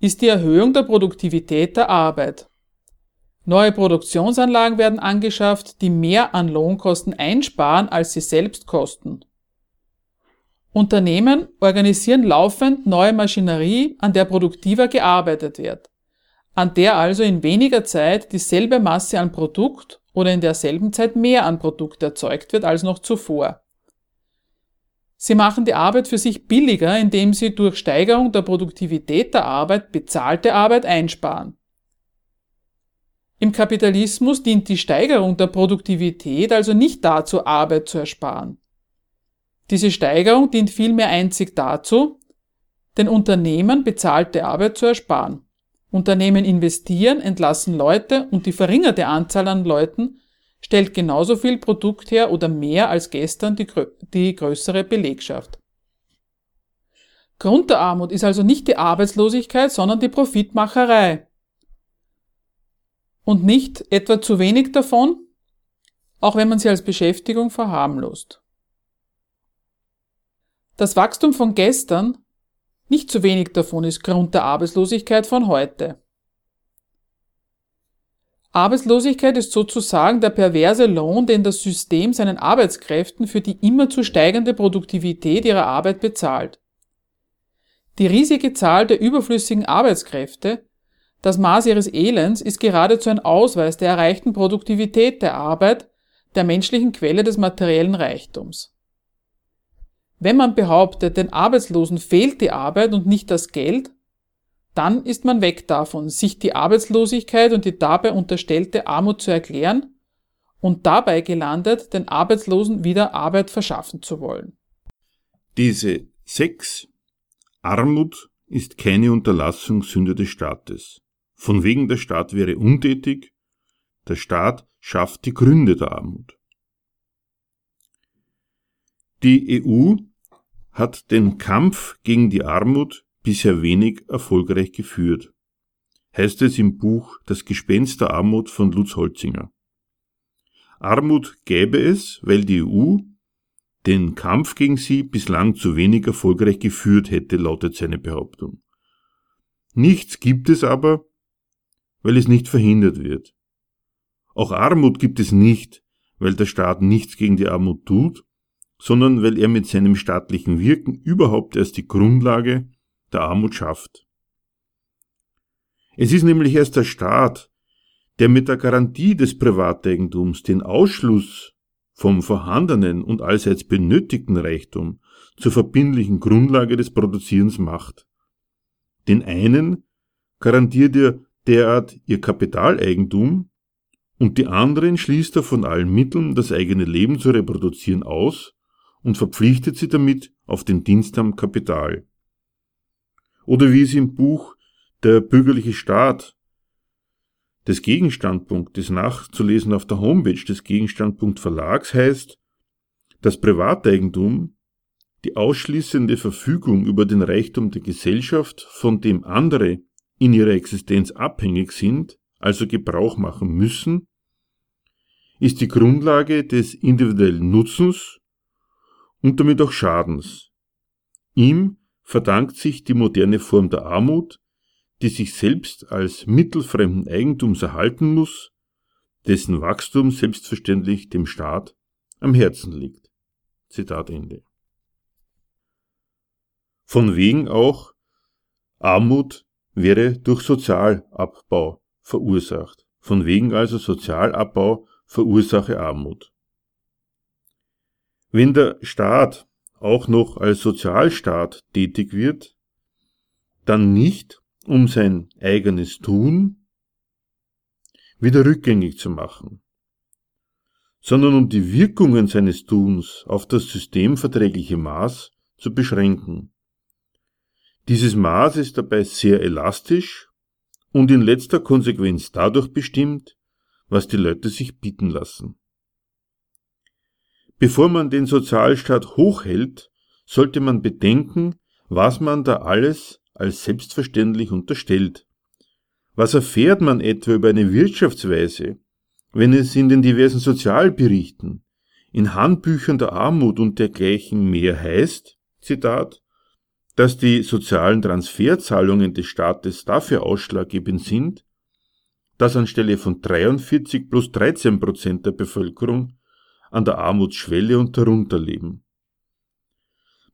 ist die Erhöhung der Produktivität der Arbeit. Neue Produktionsanlagen werden angeschafft, die mehr an Lohnkosten einsparen, als sie selbst kosten. Unternehmen organisieren laufend neue Maschinerie, an der produktiver gearbeitet wird, an der also in weniger Zeit dieselbe Masse an Produkt oder in derselben Zeit mehr an Produkt erzeugt wird als noch zuvor. Sie machen die Arbeit für sich billiger, indem sie durch Steigerung der Produktivität der Arbeit bezahlte Arbeit einsparen. Im Kapitalismus dient die Steigerung der Produktivität also nicht dazu, Arbeit zu ersparen. Diese Steigerung dient vielmehr einzig dazu, den Unternehmen bezahlte Arbeit zu ersparen. Unternehmen investieren, entlassen Leute und die verringerte Anzahl an Leuten stellt genauso viel Produkt her oder mehr als gestern die, die größere Belegschaft. Grund der Armut ist also nicht die Arbeitslosigkeit, sondern die Profitmacherei. Und nicht etwa zu wenig davon, auch wenn man sie als Beschäftigung verharmlost. Das Wachstum von gestern nicht zu wenig davon ist Grund der Arbeitslosigkeit von heute. Arbeitslosigkeit ist sozusagen der perverse Lohn, den das System seinen Arbeitskräften für die immer zu steigende Produktivität ihrer Arbeit bezahlt. Die riesige Zahl der überflüssigen Arbeitskräfte, das Maß ihres Elends, ist geradezu ein Ausweis der erreichten Produktivität der Arbeit, der menschlichen Quelle des materiellen Reichtums. Wenn man behauptet, den Arbeitslosen fehlt die Arbeit und nicht das Geld, dann ist man weg davon, sich die Arbeitslosigkeit und die dabei unterstellte Armut zu erklären und dabei gelandet, den Arbeitslosen wieder Arbeit verschaffen zu wollen. Diese sechs Armut ist keine Unterlassungssünde des Staates. Von wegen der Staat wäre untätig, der Staat schafft die Gründe der Armut. Die EU hat den Kampf gegen die Armut bisher wenig erfolgreich geführt, heißt es im Buch Das Gespenst der Armut von Lutz Holzinger. Armut gäbe es, weil die EU den Kampf gegen sie bislang zu wenig erfolgreich geführt hätte, lautet seine Behauptung. Nichts gibt es aber, weil es nicht verhindert wird. Auch Armut gibt es nicht, weil der Staat nichts gegen die Armut tut, sondern weil er mit seinem staatlichen Wirken überhaupt erst die Grundlage der Armut schafft. Es ist nämlich erst der Staat, der mit der Garantie des Privateigentums den Ausschluss vom vorhandenen und allseits benötigten Reichtum zur verbindlichen Grundlage des Produzierens macht. Den einen garantiert er derart ihr Kapitaleigentum und die anderen schließt er von allen Mitteln, das eigene Leben zu reproduzieren, aus und verpflichtet sie damit auf den Dienst am Kapital. Oder wie es im Buch Der bürgerliche Staat des Gegenstandpunktes nachzulesen auf der Homepage des Gegenstandpunkt Verlags heißt, das Privateigentum, die ausschließende Verfügung über den Reichtum der Gesellschaft, von dem andere in ihrer Existenz abhängig sind, also Gebrauch machen müssen, ist die Grundlage des individuellen Nutzens und damit auch Schadens. Ihm verdankt sich die moderne Form der Armut, die sich selbst als mittelfremden Eigentums erhalten muss, dessen Wachstum selbstverständlich dem Staat am Herzen liegt. Zitat Ende. Von wegen auch Armut wäre durch Sozialabbau verursacht. Von wegen also Sozialabbau verursache Armut. Wenn der Staat auch noch als Sozialstaat tätig wird, dann nicht, um sein eigenes Tun wieder rückgängig zu machen, sondern um die Wirkungen seines Tuns auf das systemverträgliche Maß zu beschränken. Dieses Maß ist dabei sehr elastisch und in letzter Konsequenz dadurch bestimmt, was die Leute sich bieten lassen. Bevor man den Sozialstaat hochhält, sollte man bedenken, was man da alles als selbstverständlich unterstellt. Was erfährt man etwa über eine Wirtschaftsweise, wenn es in den diversen Sozialberichten, in Handbüchern der Armut und dergleichen mehr heißt, Zitat, dass die sozialen Transferzahlungen des Staates dafür ausschlaggebend sind, dass anstelle von 43 plus 13 Prozent der Bevölkerung an der Armutsschwelle und darunter leben.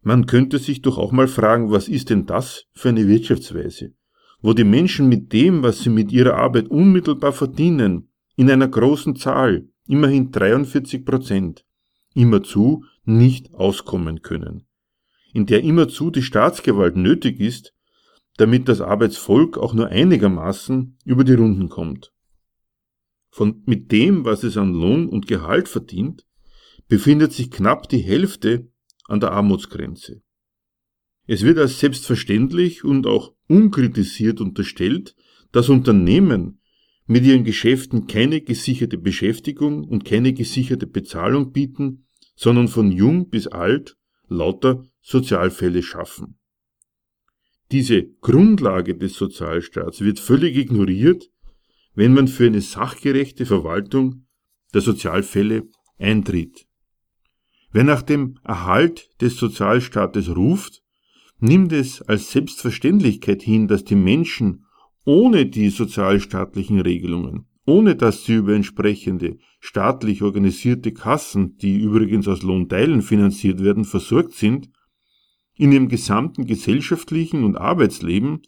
Man könnte sich doch auch mal fragen, was ist denn das für eine Wirtschaftsweise, wo die Menschen mit dem, was sie mit ihrer Arbeit unmittelbar verdienen, in einer großen Zahl, immerhin 43 Prozent, immerzu nicht auskommen können, in der immerzu die Staatsgewalt nötig ist, damit das Arbeitsvolk auch nur einigermaßen über die Runden kommt. Von, mit dem, was es an Lohn und Gehalt verdient, befindet sich knapp die Hälfte an der Armutsgrenze. Es wird als selbstverständlich und auch unkritisiert unterstellt, dass Unternehmen mit ihren Geschäften keine gesicherte Beschäftigung und keine gesicherte Bezahlung bieten, sondern von jung bis alt lauter Sozialfälle schaffen. Diese Grundlage des Sozialstaats wird völlig ignoriert, wenn man für eine sachgerechte Verwaltung der Sozialfälle eintritt. Wer nach dem Erhalt des Sozialstaates ruft, nimmt es als Selbstverständlichkeit hin, dass die Menschen ohne die sozialstaatlichen Regelungen, ohne dass sie über entsprechende staatlich organisierte Kassen, die übrigens aus Lohnteilen finanziert werden, versorgt sind, in ihrem gesamten gesellschaftlichen und Arbeitsleben,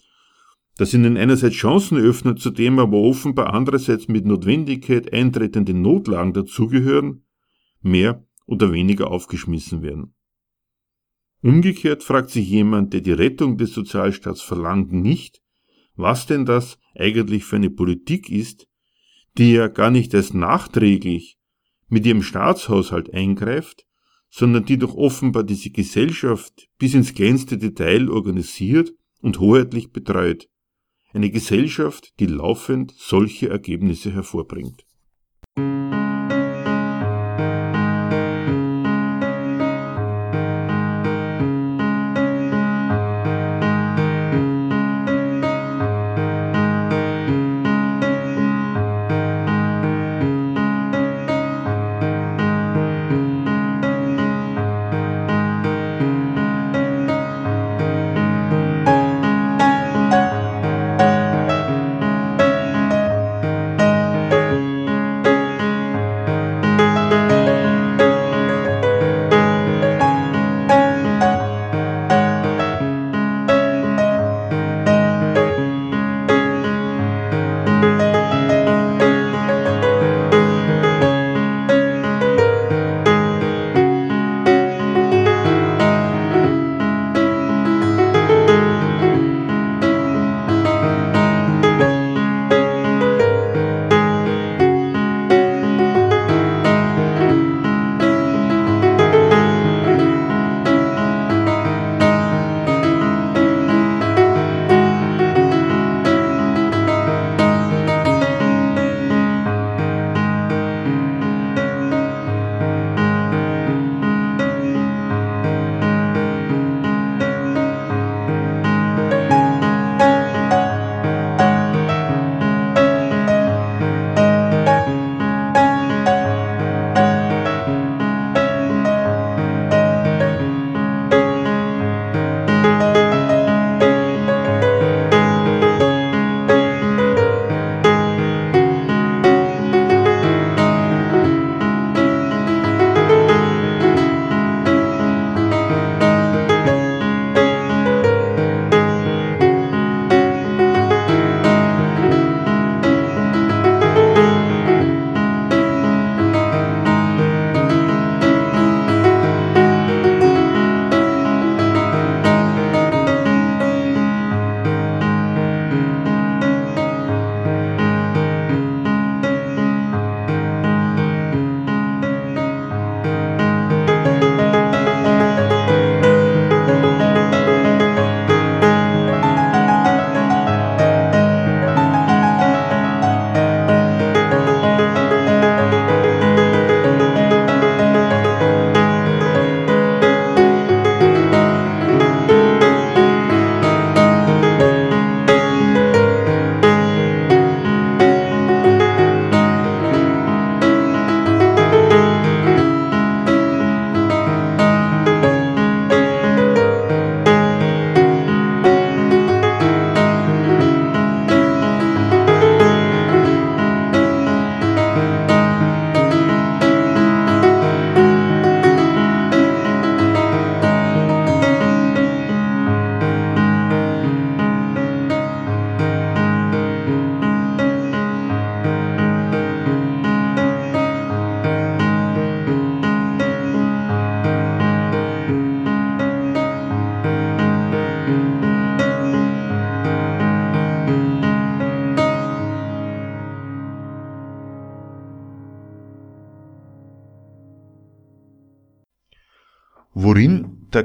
das ihnen einerseits Chancen öffnet, zudem aber offenbar andererseits mit Notwendigkeit eintretende Notlagen dazugehören, mehr oder weniger aufgeschmissen werden. Umgekehrt fragt sich jemand, der die Rettung des Sozialstaats verlangt, nicht, was denn das eigentlich für eine Politik ist, die ja gar nicht erst nachträglich mit ihrem Staatshaushalt eingreift, sondern die doch offenbar diese Gesellschaft bis ins kleinste Detail organisiert und hoheitlich betreut. Eine Gesellschaft, die laufend solche Ergebnisse hervorbringt.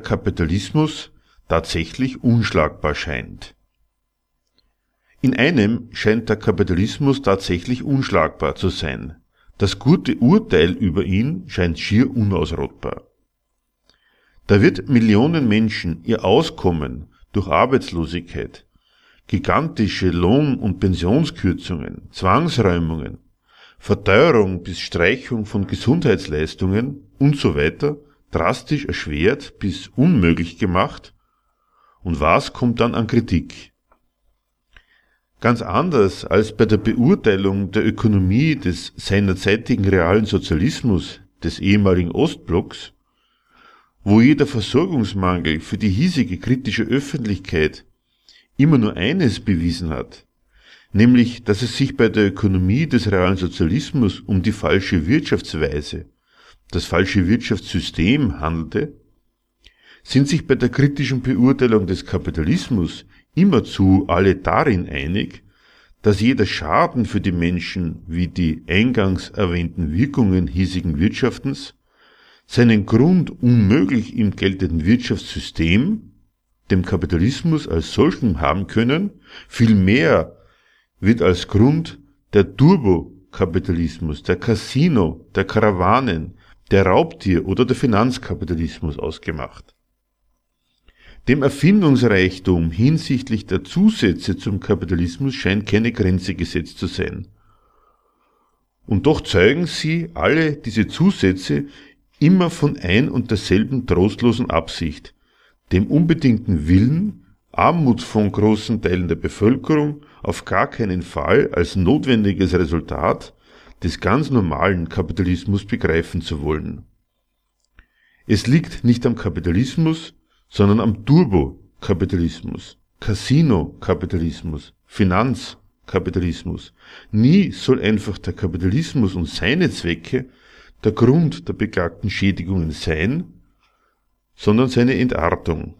Kapitalismus tatsächlich unschlagbar scheint. In einem scheint der Kapitalismus tatsächlich unschlagbar zu sein. Das gute Urteil über ihn scheint schier unausrottbar. Da wird Millionen Menschen ihr Auskommen durch Arbeitslosigkeit, gigantische Lohn- und Pensionskürzungen, Zwangsräumungen, Verteuerung bis Streichung von Gesundheitsleistungen und so drastisch erschwert bis unmöglich gemacht. Und was kommt dann an Kritik? Ganz anders als bei der Beurteilung der Ökonomie des seinerzeitigen realen Sozialismus des ehemaligen Ostblocks, wo jeder Versorgungsmangel für die hiesige kritische Öffentlichkeit immer nur eines bewiesen hat, nämlich dass es sich bei der Ökonomie des realen Sozialismus um die falsche Wirtschaftsweise das falsche Wirtschaftssystem handelte, sind sich bei der kritischen Beurteilung des Kapitalismus immerzu alle darin einig, dass jeder Schaden für die Menschen wie die eingangs erwähnten Wirkungen hiesigen Wirtschaftens seinen Grund unmöglich im geltenden Wirtschaftssystem, dem Kapitalismus als solchen haben können, vielmehr wird als Grund der Turbokapitalismus, der Casino, der Karawanen, der Raubtier oder der Finanzkapitalismus ausgemacht. Dem Erfindungsreichtum hinsichtlich der Zusätze zum Kapitalismus scheint keine Grenze gesetzt zu sein. Und doch zeugen sie alle diese Zusätze immer von ein und derselben trostlosen Absicht, dem unbedingten Willen, Armut von großen Teilen der Bevölkerung auf gar keinen Fall als notwendiges Resultat des ganz normalen Kapitalismus begreifen zu wollen. Es liegt nicht am Kapitalismus, sondern am Turbo-Kapitalismus, Casino-Kapitalismus, Finanzkapitalismus. Nie soll einfach der Kapitalismus und seine Zwecke der Grund der beklagten Schädigungen sein, sondern seine Entartung.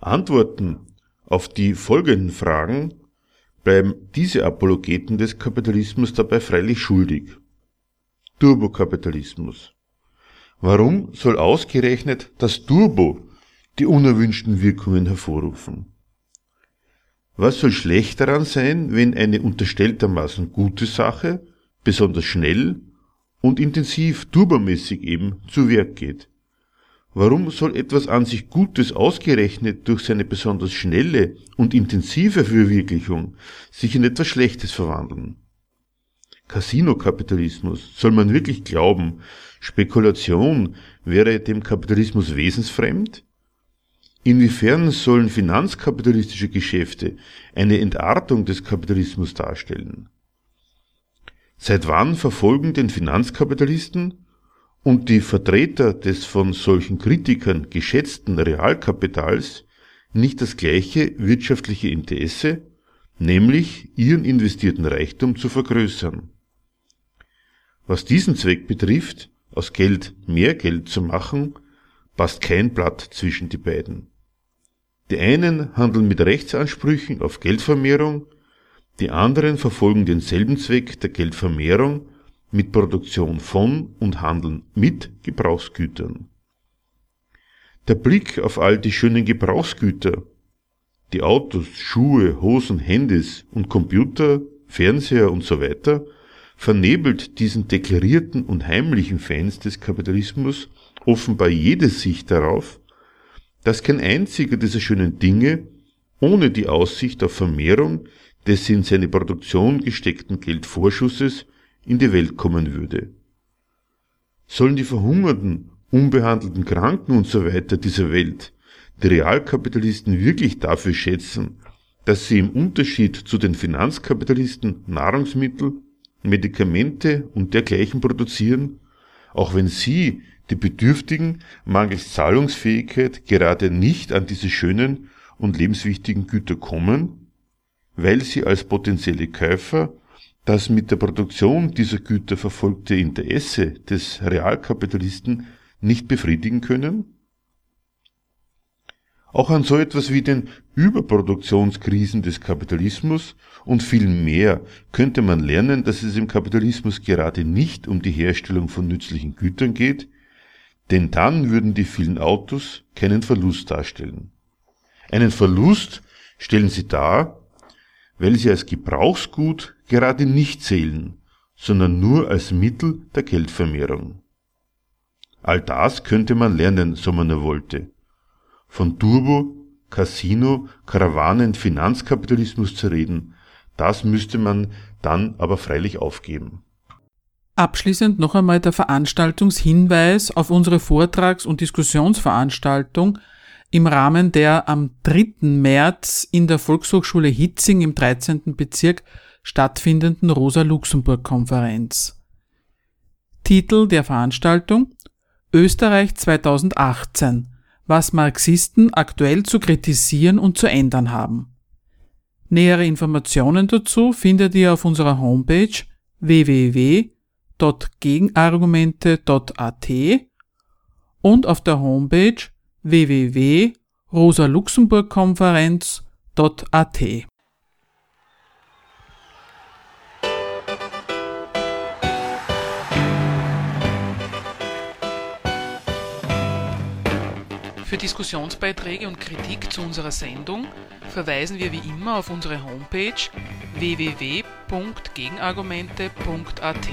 Antworten auf die folgenden Fragen bleiben diese Apologeten des Kapitalismus dabei freilich schuldig. Turbokapitalismus. Warum soll ausgerechnet das Turbo die unerwünschten Wirkungen hervorrufen? Was soll schlecht daran sein, wenn eine unterstelltermaßen gute Sache besonders schnell und intensiv turbomäßig eben zu Werk geht? Warum soll etwas an sich Gutes ausgerechnet durch seine besonders schnelle und intensive Verwirklichung sich in etwas Schlechtes verwandeln? Casino-Kapitalismus, soll man wirklich glauben, Spekulation wäre dem Kapitalismus wesensfremd? Inwiefern sollen finanzkapitalistische Geschäfte eine Entartung des Kapitalismus darstellen? Seit wann verfolgen den Finanzkapitalisten und die Vertreter des von solchen Kritikern geschätzten Realkapitals nicht das gleiche wirtschaftliche Interesse, nämlich ihren investierten Reichtum zu vergrößern? Was diesen Zweck betrifft, aus Geld mehr Geld zu machen, passt kein Blatt zwischen die beiden. Die einen handeln mit Rechtsansprüchen auf Geldvermehrung, die anderen verfolgen denselben Zweck der Geldvermehrung mit Produktion von und Handeln mit Gebrauchsgütern. Der Blick auf all die schönen Gebrauchsgüter, die Autos, Schuhe, Hosen, Handys und Computer, Fernseher und so weiter, vernebelt diesen deklarierten und heimlichen Fans des Kapitalismus offenbar jede Sicht darauf, dass kein einziger dieser schönen Dinge ohne die Aussicht auf Vermehrung des in seine Produktion gesteckten Geldvorschusses in die Welt kommen würde. Sollen die verhungerten, unbehandelten Kranken und so weiter dieser Welt die Realkapitalisten wirklich dafür schätzen, dass sie im Unterschied zu den Finanzkapitalisten Nahrungsmittel, Medikamente und dergleichen produzieren, auch wenn sie, die Bedürftigen, mangels Zahlungsfähigkeit gerade nicht an diese schönen und lebenswichtigen Güter kommen, weil sie als potenzielle Käufer das mit der Produktion dieser Güter verfolgte Interesse des Realkapitalisten nicht befriedigen können? Auch an so etwas wie den Überproduktionskrisen des Kapitalismus und viel mehr könnte man lernen, dass es im Kapitalismus gerade nicht um die Herstellung von nützlichen Gütern geht, denn dann würden die vielen Autos keinen Verlust darstellen. Einen Verlust stellen sie dar, weil sie als Gebrauchsgut gerade nicht zählen, sondern nur als Mittel der Geldvermehrung. All das könnte man lernen, so man nur wollte. Von Turbo, Casino, Karawanen, Finanzkapitalismus zu reden, das müsste man dann aber freilich aufgeben. Abschließend noch einmal der Veranstaltungshinweis auf unsere Vortrags- und Diskussionsveranstaltung im Rahmen der am 3. März in der Volkshochschule Hitzing im 13. Bezirk stattfindenden Rosa-Luxemburg-Konferenz. Titel der Veranstaltung Österreich 2018 was Marxisten aktuell zu kritisieren und zu ändern haben. Nähere Informationen dazu findet ihr auf unserer Homepage www www.gegenargumente.at und auf der Homepage www.rosaluxemburgkonferenz.at. Für Diskussionsbeiträge und Kritik zu unserer Sendung verweisen wir wie immer auf unsere Homepage www.gegenargumente.at.